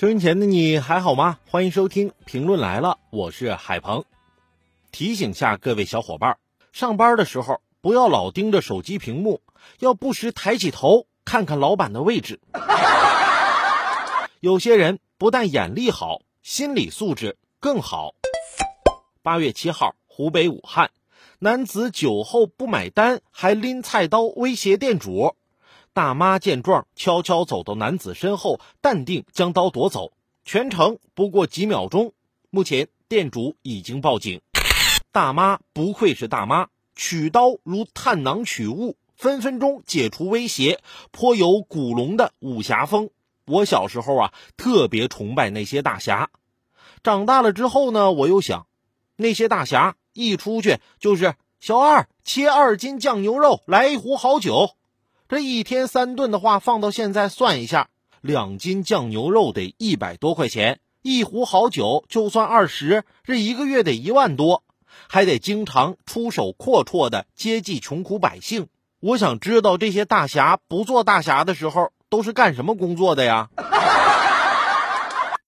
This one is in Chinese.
收音前的你还好吗？欢迎收听评论来了，我是海鹏。提醒下各位小伙伴，上班的时候不要老盯着手机屏幕，要不时抬起头看看老板的位置。有些人不但眼力好，心理素质更好。八月七号，湖北武汉，男子酒后不买单，还拎菜刀威胁店主。大妈见状，悄悄走到男子身后，淡定将刀夺走。全程不过几秒钟。目前店主已经报警。大妈不愧是大妈，取刀如探囊取物，分分钟解除威胁，颇有古龙的武侠风。我小时候啊，特别崇拜那些大侠。长大了之后呢，我又想，那些大侠一出去就是小二切二斤酱牛肉，来一壶好酒。这一天三顿的话，放到现在算一下，两斤酱牛肉得一百多块钱，一壶好酒就算二十，这一个月得一万多，还得经常出手阔绰的接济穷苦百姓。我想知道这些大侠不做大侠的时候都是干什么工作的呀？